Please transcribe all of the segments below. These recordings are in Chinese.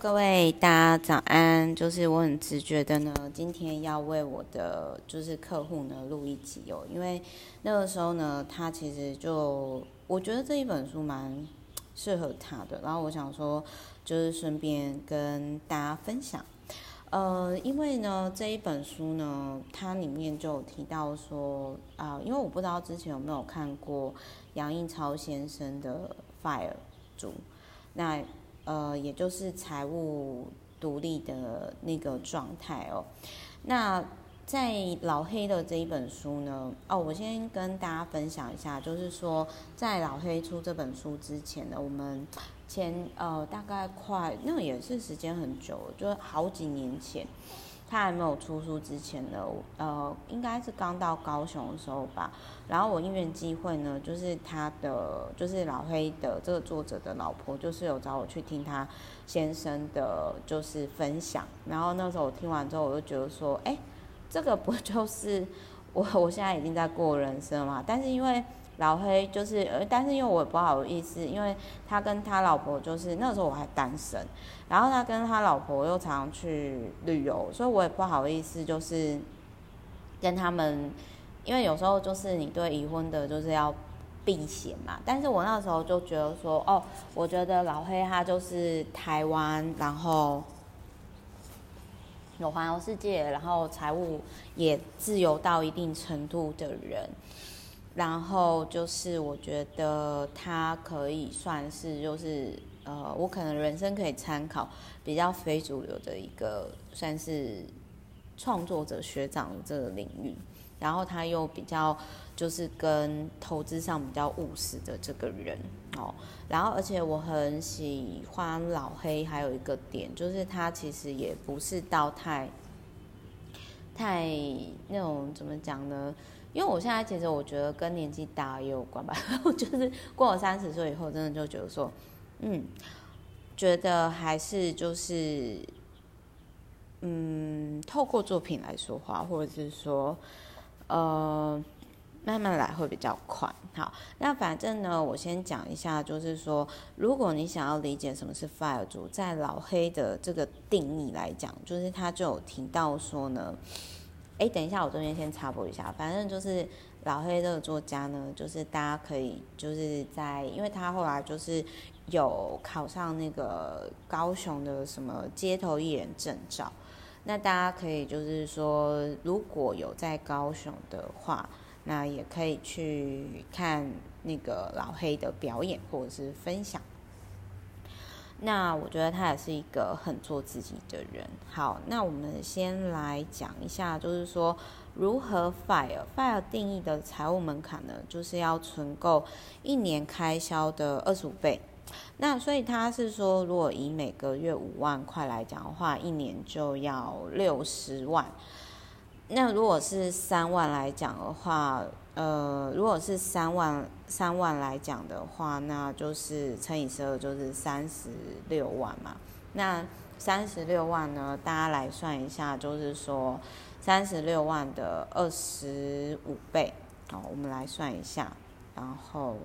各位大家早安。就是我很直觉的呢，今天要为我的就是客户呢录一集哦，因为那个时候呢，他其实就我觉得这一本书蛮适合他的，然后我想说就是顺便跟大家分享。呃，因为呢这一本书呢，它里面就有提到说啊、因为我不知道之前有没有看过杨应超先生的 FIRE 组，那。呃，也就是财务独立的那个状态哦。那在老黑的这一本书呢，哦，我先跟大家分享一下，就是说在老黑出这本书之前呢，我们前呃大概快那也是时间很久，就好几年前。他还没有出书之前呢，呃，应该是刚到高雄的时候吧。然后我因缘际会呢，就是他的，就是老黑的这个作者的老婆，就是有找我去听他先生的，就是分享。然后那时候我听完之后，我就觉得说，哎，这个不就是我我现在已经在过人生嘛？但是因为。老黑就是，呃，但是因为我也不好意思，因为他跟他老婆就是那时候我还单身，然后他跟他老婆又常去旅游，所以我也不好意思，就是跟他们，因为有时候就是你对已婚的就是要避嫌嘛。但是我那时候就觉得说，哦，我觉得老黑他就是台湾，然后有环游世界，然后财务也自由到一定程度的人。然后就是，我觉得他可以算是，就是呃，我可能人生可以参考比较非主流的一个，算是创作者学长这个领域。然后他又比较就是跟投资上比较务实的这个人哦。然后而且我很喜欢老黑，还有一个点就是他其实也不是到太太那种怎么讲呢？因为我现在其实我觉得跟年纪大也有关吧，就是过了三十岁以后，真的就觉得说，嗯，觉得还是就是，嗯，透过作品来说话，或者是说，呃，慢慢来会比较快。好，那反正呢，我先讲一下，就是说，如果你想要理解什么是 FIRE 族，在老黑的这个定义来讲，就是他就有提到说呢。哎，等一下，我这边先插播一下。反正就是老黑这个作家呢，就是大家可以就是在，因为他后来就是有考上那个高雄的什么街头艺人证照，那大家可以就是说，如果有在高雄的话，那也可以去看那个老黑的表演或者是分享。那我觉得他也是一个很做自己的人。好，那我们先来讲一下，就是说如何 FIRE。FIRE 定义的财务门槛呢，就是要存够一年开销的二十五倍。那所以他是说，如果以每个月五万块来讲的话，一年就要六十万。那如果是三万来讲的话，呃，如果是三万三万来讲的话，那就是乘以十二，就是三十六万嘛。那三十六万呢，大家来算一下，就是说三十六万的二十五倍。好，我们来算一下，然后。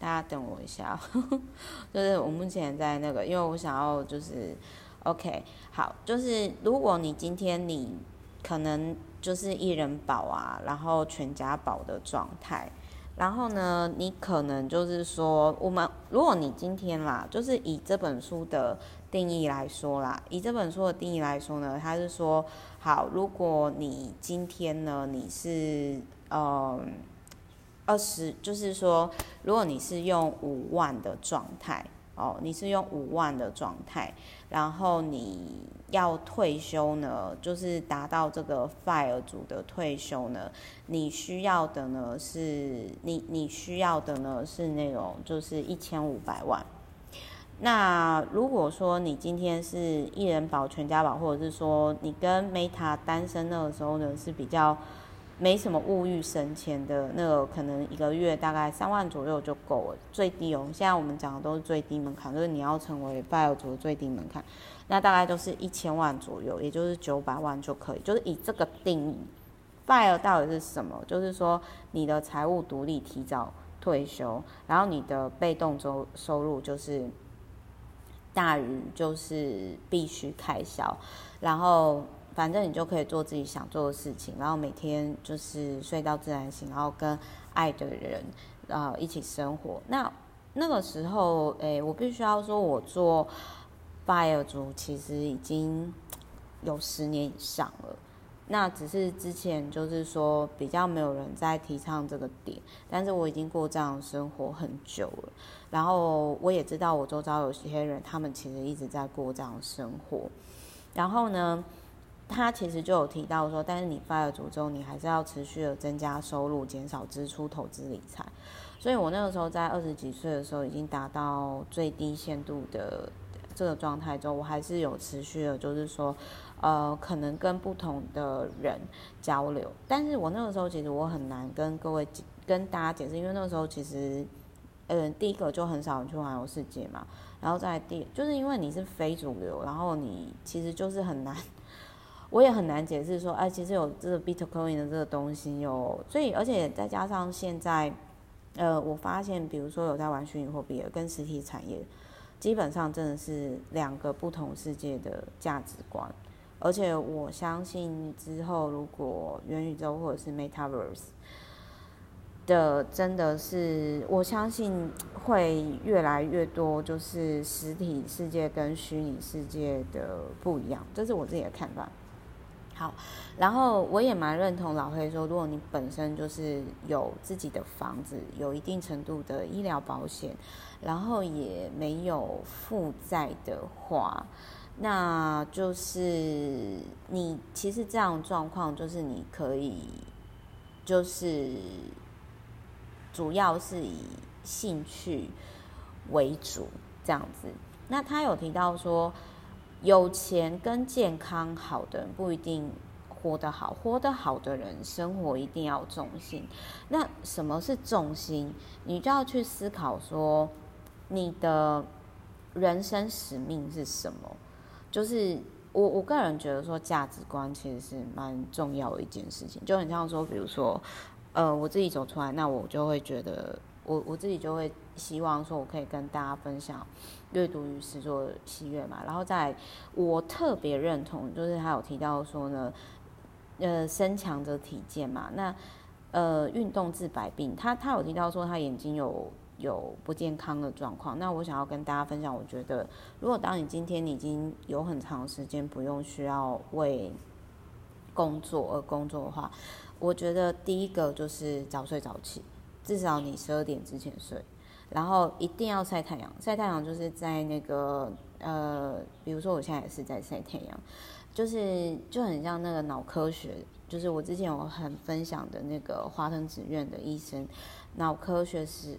大家等我一下，就是我目前在那个，因为我想要就是，OK，好，就是如果你今天你可能就是一人保啊，然后全家保的状态，然后呢，你可能就是说，我们如果你今天啦，就是以这本书的定义来说啦，以这本书的定义来说呢，它是说，好，如果你今天呢，你是嗯。二十就是说，如果你是用五万的状态哦，你是用五万的状态，然后你要退休呢，就是达到这个 FIRE 组的退休呢，你需要的呢是你你需要的呢是那种就是一千五百万。那如果说你今天是一人保全家保，或者是说你跟 Meta 单身那个时候呢是比较。没什么物欲省钱的那个，可能一个月大概三万左右就够了，最低哦。现在我们讲的都是最低门槛，就是你要成为 FIRE 族的最低门槛，那大概都是一千万左右，也就是九百万就可以，就是以这个定义 FIRE 到底是什么？就是说你的财务独立，提早退休，然后你的被动收收入就是大于就是必须开销，然后反正你就可以做自己想做的事情，然后每天就是睡到自然醒，然后跟爱的人啊、呃、一起生活。那那个时候，诶，我必须要说，我做 FIRE 族其实已经有十年以上了。那只是之前就是说比较没有人在提倡这个点，但是我已经过这样生活很久了。然后我也知道我周遭有些人，他们其实一直在过这样生活。然后呢，他其实就有提到说，但是你发了诅咒，你还是要持续的增加收入，减少支出，投资理财。所以我那个时候在二十几岁的时候，已经达到最低限度的这个状态之后，我还是有持续的，就是说。呃，可能跟不同的人交流，但是我那个时候其实我很难跟各位跟大家解释，因为那个时候其实，呃，第一个就很少人去环游世界嘛，然后再第就是因为你是非主流，然后你其实就是很难，我也很难解释说，哎，其实有这个 Bitcoin 的这个东西有，所以而且再加上现在，呃，我发现比如说有在玩虚拟货币的跟实体产业，基本上真的是两个不同世界的价值观。而且我相信之后，如果元宇宙或者是 Metaverse 的，真的是我相信会越来越多，就是实体世界跟虚拟世界的不一样，这是我自己的看法。好，然后我也蛮认同老黑说，如果你本身就是有自己的房子，有一定程度的医疗保险，然后也没有负债的话。那就是你其实这样状况，就是你可以，就是主要是以兴趣为主这样子。那他有提到说，有钱跟健康好的人不一定活得好，活得好的人生活一定要重心。那什么是重心？你就要去思考说，你的人生使命是什么？就是我我个人觉得说，价值观其实是蛮重要的一件事情，就很像说，比如说，呃，我自己走出来，那我就会觉得，我我自己就会希望说，我可以跟大家分享阅读与实作喜悦嘛。然后在我特别认同，就是他有提到说呢，呃，身强则体健嘛，那呃，运动治百病，他他有提到说，他眼睛有。有不健康的状况，那我想要跟大家分享。我觉得，如果当你今天你已经有很长时间不用需要为工作而工作的话，我觉得第一个就是早睡早起，至少你十二点之前睡，然后一定要晒太阳。晒太阳就是在那个呃，比如说我现在也是在晒太阳，就是就很像那个脑科学，就是我之前有很分享的那个华腾子院的医生，脑科学是。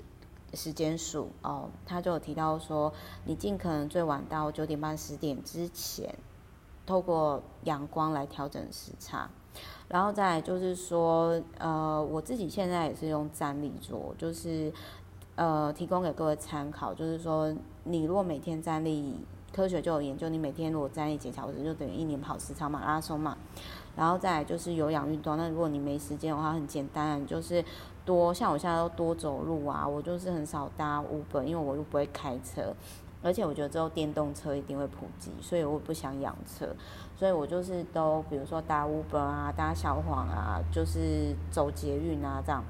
时间数哦，他就有提到说，你尽可能最晚到九点半十点之前，透过阳光来调整时差，然后再来就是说，呃，我自己现在也是用站立做，就是呃，提供给各位参考，就是说，你如果每天站立，科学就有研究，你每天如果站立几小时，就等于一年跑十场马拉松嘛，然后再来就是有氧运动，那如果你没时间的话，很简单，就是。多像我现在都多走路啊，我就是很少搭 Uber，因为我又不会开车，而且我觉得之后电动车一定会普及，所以我不想养车，所以我就是都比如说搭 Uber 啊，搭小黄啊，就是走捷运啊这样。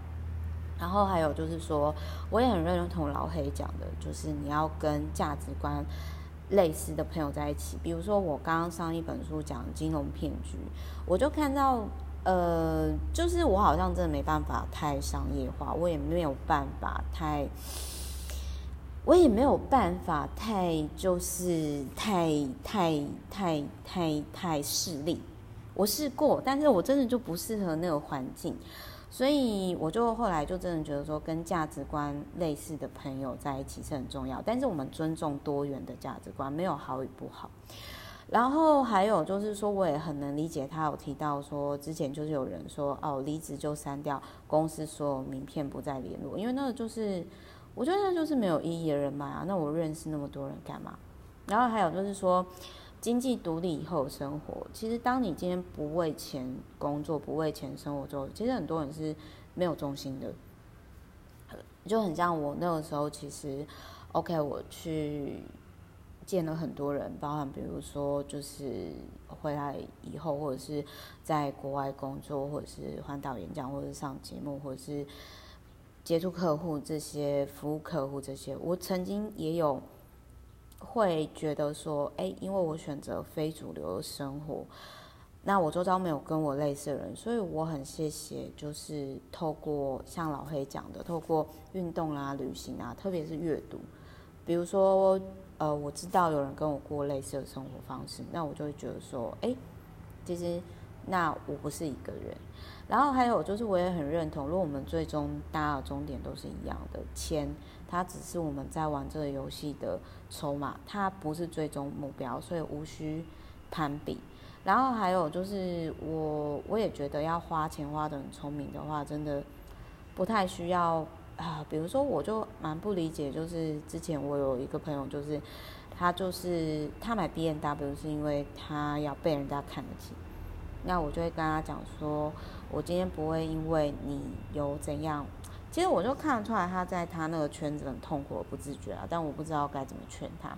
然后还有就是说，我也很认同老黑讲的，就是你要跟价值观类似的朋友在一起。比如说我刚刚上一本书讲金融骗局，我就看到。呃，就是我好像真的没办法太商业化，我也没有办法太，我也没有办法太就是太太太太太势利。我试过，但是我真的就不适合那个环境，所以我就后来就真的觉得说，跟价值观类似的朋友在一起是很重要。但是我们尊重多元的价值观，没有好与不好。然后还有就是说，我也很能理解他有提到说，之前就是有人说哦，离职就删掉公司所有名片，不再联络，因为那个就是我觉得那就是没有意义的人脉啊。那我认识那么多人干嘛？然后还有就是说，经济独立以后生活，其实当你今天不为钱工作，不为钱生活之后，其实很多人是没有重心的，就很像我那个时候，其实，OK，我去见了很多人，包含比如说就是回来以后，或者是在国外工作，或者是环岛演讲，或者是上节目，或者是接触客户这些服务客户这些，我曾经也有。会觉得说，哎，因为我选择非主流的生活，那我周遭没有跟我类似的人，所以我很谢谢，就是透过像老黑讲的，透过运动啊、旅行啊，特别是阅读，比如说，呃，我知道有人跟我过类似的生活方式，那我就会觉得说，哎，其实那我不是一个人。然后还有就是，我也很认同，如果我们最终大家的终点都是一样的，钱。它只是我们在玩这个游戏的筹码，它不是最终目标，所以无需攀比。然后还有就是我，我也觉得要花钱花得很聪明的话，真的不太需要啊。比如说，我就蛮不理解，就是之前我有一个朋友，就是他就是他买 B N W 是因为他要被人家看得起，那我就会跟他讲说，我今天不会因为你有怎样。其实我就看得出来，他在他那个圈子很痛苦，不自觉啊。但我不知道该怎么劝他。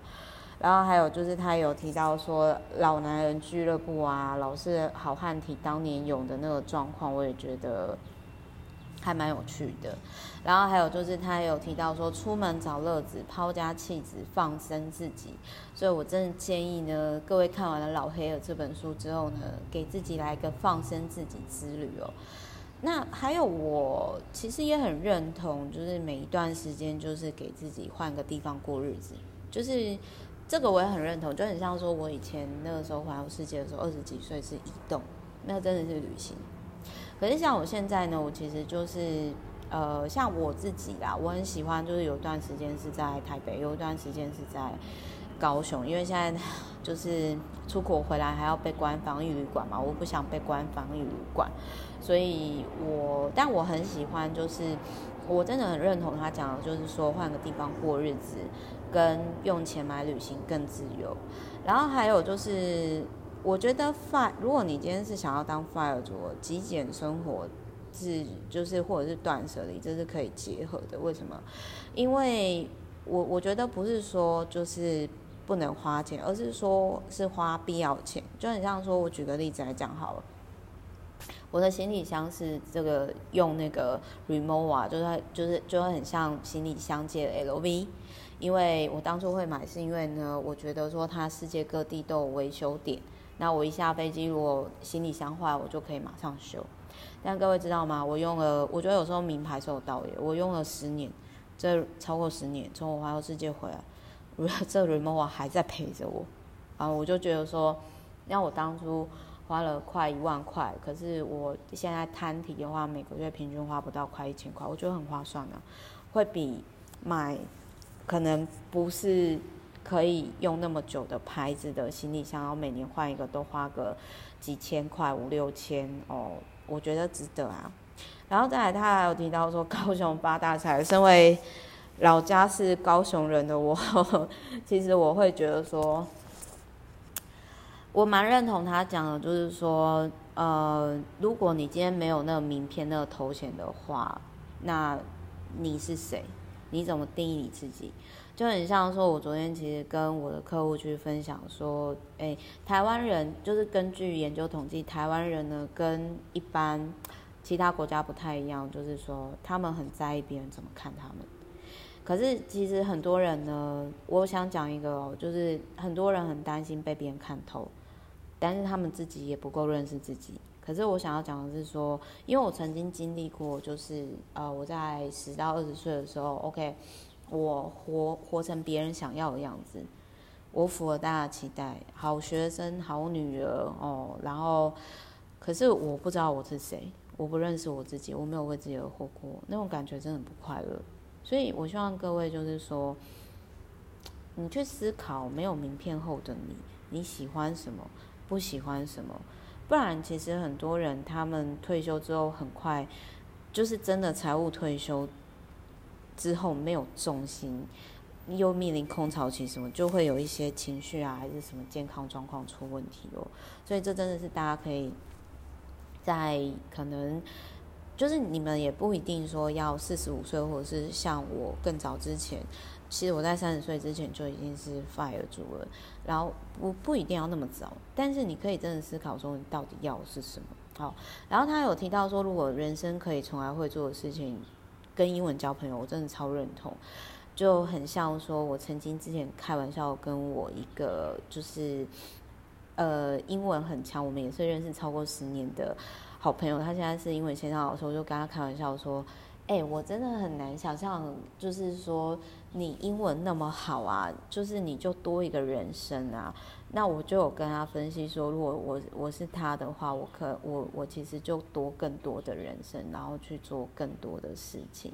然后还有就是，他有提到说老男人俱乐部啊，老是好汉体当年勇的那个状况，我也觉得还蛮有趣的。然后还有就是，他有提到说出门找乐子，抛家弃子，放生自己。所以我真的建议呢，各位看完了《老黑的》这本书之后呢，给自己来一个放生自己之旅哦。那还有，我其实也很认同，就是每一段时间，就是给自己换个地方过日子，就是这个我也很认同，就很像说我以前那个时候环游世界的时候，二十几岁是移动，那真的是旅行。可是像我现在呢，我其实就是呃，像我自己啦，我很喜欢，就是有段时间是在台北，有一段时间是在高雄，因为现在就是出国回来还要被关防疫旅馆嘛，我不想被关防疫旅馆。所以我，但我很喜欢，就是我真的很认同他讲的，就是说换个地方过日子，跟用钱买旅行更自由。然后还有就是，我觉得 FIRE，如果你今天是想要当 FIRE 族，极简生活是就是或者是断舍离，这是可以结合的。为什么？因为我我觉得不是说就是不能花钱，而是说是花必要钱。就很像说，我举个例子来讲好了。我的行李箱是这个用那个 remova，就是就是就很像行李箱界的 LV，因为我当初会买是因为呢，我觉得说它世界各地都有维修点，那我一下飞机如果行李箱坏，我就可以马上修。但各位知道吗？我用了，我觉得有时候名牌是有道理，我用了十年，这超过十年，从我环游世界回来，这 Rimowa 还在陪着我，啊，我就觉得说，让我当初。花了快一万块，可是我现在摊提的话，每个月平均花不到快一千块，我觉得很划算啊，会比买可能不是可以用那么久的牌子的行李箱，然后每年换一个都花个几千块五六千哦，我觉得值得啊。然后再来，他还有提到说高雄发大财，身为老家是高雄人的我，其实我会觉得说。我蛮认同他讲的，就是说，呃，如果你今天没有那个名片、那个头衔的话，那你是谁？你怎么定义你自己？就很像说，我昨天其实跟我的客户去分享说，诶，台湾人就是根据研究统计，台湾人呢跟一般其他国家不太一样，就是说他们很在意别人怎么看他们。可是其实很多人呢，我想讲一个哦，就是很多人很担心被别人看透。但是他们自己也不够认识自己。可是我想要讲的是说，因为我曾经经历过，就是呃，我在十到二十岁的时候，OK，我活活成别人想要的样子，我符合大家期待，好学生、好女儿哦。然后，可是我不知道我是谁，我不认识我自己，我没有为自己而活过，那种感觉真的很不快乐。所以我希望各位就是说，你去思考没有名片后的你，你喜欢什么？不喜欢什么，不然其实很多人他们退休之后很快，就是真的财务退休之后没有重心，又面临空巢期什么，就会有一些情绪啊，还是什么健康状况出问题哦。所以这真的是大家可以在可能，就是你们也不一定说要四十五岁，或者是像我更早之前，其实我在三十岁之前就已经是 FIRE 住了。然后不不一定要那么早，但是你可以真的思考说你到底要的是什么。好，然后他有提到说，如果人生可以重来会做的事情，跟英文交朋友，我真的超认同。就很像说，我曾经之前开玩笑跟我一个就是，呃，英文很强，我们也是认识超过十年的好朋友。他现在是英文线上老师，我就跟他开玩笑说：“哎、我真的很难想象，就是说你英文那么好啊，就是你就多一个人生啊。”那我就有跟他分析说，如果我我是他的话，我可我我其实就多更多的人生，然后去做更多的事情。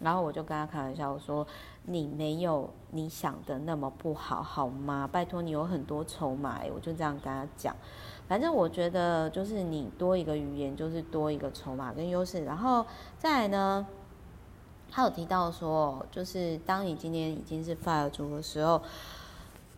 然后我就跟他开玩笑我说：“你没有你想的那么不好，好吗？拜托你有很多筹码。”我就这样跟他讲。反正我觉得就是你多一个语言，就是多一个筹码跟优势。然后再来呢，他有提到说，就是当你今天已经是 FIRE 族的时候，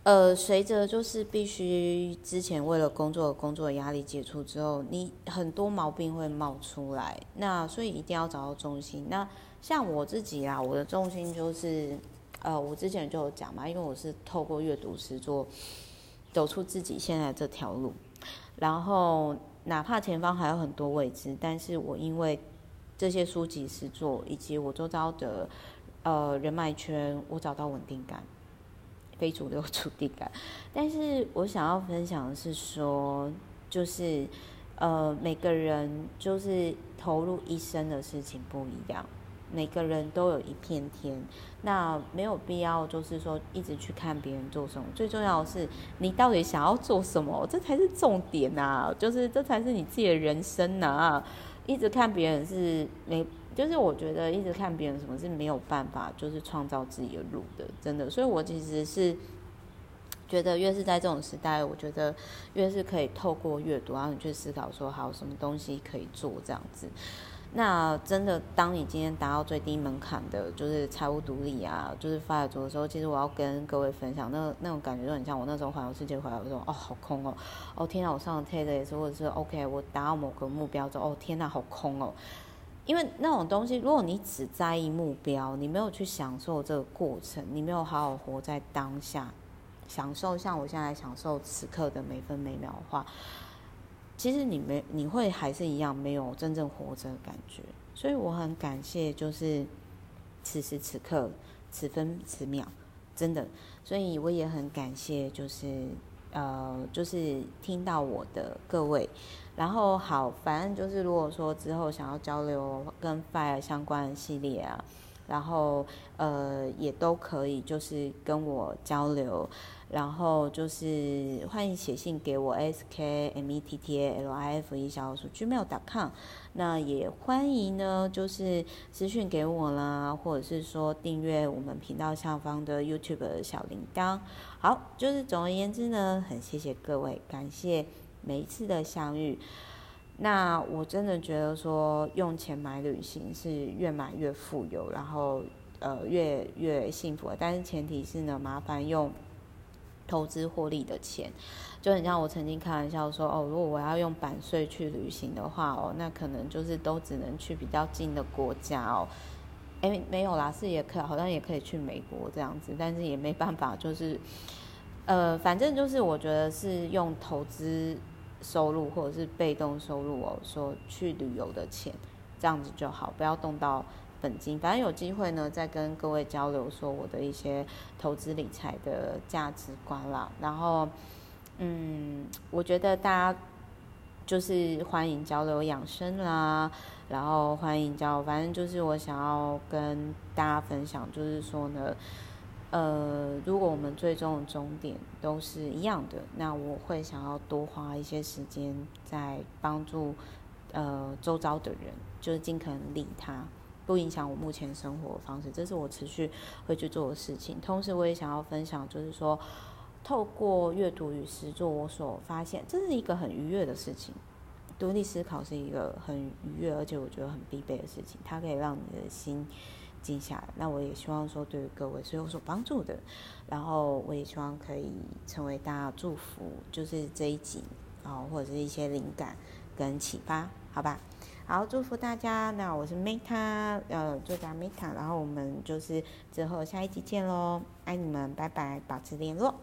呃，随着就是必须之前为了工作工作压力解除之后，你很多毛病会冒出来。那所以一定要找到重心。那像我自己啊，我的重心就是，呃，我之前就有讲嘛，因为我是透过阅读实作走出自己现在这条路，然后哪怕前方还有很多未知，但是我因为这些书籍实作以及我周遭的呃人脉圈，我找到稳定感，非主流主义感。但是我想要分享的是说，就是呃每个人就是投入一生的事情不一样。每个人都有一片天，那没有必要，就是说一直去看别人做什么。最重要的是，你到底想要做什么，这才是重点呐！就是这才是你自己的人生呐！一直看别人是没，就是我觉得一直看别人什么是没有办法，就是创造自己的路的，真的。所以我其实是觉得，越是在这种时代，我觉得越是可以透过阅读，然后你去思考说，好什么东西可以做这样子。那真的，当你今天达到最低门槛的，就是财务独立啊，就是 FIRE 族的时候，其实我要跟各位分享，那那种感觉就很像我那时候环游世界回来的时候，哦，好空哦，哦天哪，我上了 TED 也是，或者是 OK，我达到某个目标之后，哦天哪，好空哦，因为那种东西，如果你只在意目标，你没有去享受这个过程，你没有好好活在当下，享受像我现在享受此刻的每分每秒的话。其实你没，你会还是一样没有真正活着的感觉，所以我很感谢，就是此时此刻、此分此秒，真的，所以我也很感谢，就是呃，就是听到我的各位，然后好，反正就是如果说之后想要交流跟 FIRE 相关系列啊，然后呃也都可以，就是跟我交流。然后就是欢迎写信给我 s k m e t t a l i f e 小老鼠 gmail.com，那也欢迎呢，就是私讯给我啦，或者是说订阅我们频道下方的 YouTube 小铃铛。好，就是总而言之呢，很谢谢各位，感谢每一次的相遇。那我真的觉得说，用钱买旅行是越买越富有，然后呃越越幸福，但是前提是呢，麻烦用。投资获利的钱，就很像我曾经开玩笑说哦，如果我要用版税去旅行的话哦，那可能就是都只能去比较近的国家哦。诶，没有啦，是也可好像也可以去美国这样子，但是也没办法，就是呃，反正就是我觉得是用投资收入或者是被动收入哦，说去旅游的钱这样子就好，不要动到。本金，反正有机会呢，再跟各位交流说我的一些投资理财的价值观啦。然后，嗯，我觉得大家就是欢迎交流养生啦，然后欢迎交流，反正就是我想要跟大家分享，就是说呢，呃，如果我们最终的终点都是一样的，那我会想要多花一些时间在帮助呃周遭的人，就是尽可能利他。不影响我目前生活方式，这是我持续会去做的事情。同时，我也想要分享，就是说，透过阅读与实作，我所发现，这是一个很愉悦的事情。独立思考是一个很愉悦，而且我觉得很必备的事情。它可以让你的心静下来。那我也希望说，对于各位是有所帮助的。然后我也希望可以成为大家祝福，就是这一集啊，或者是一些灵感跟启发，好吧？好，祝福大家。那我是 Meta，呃，作家 Meta。然后我们就是之后下一集见喽，爱你们，拜拜，保持联络。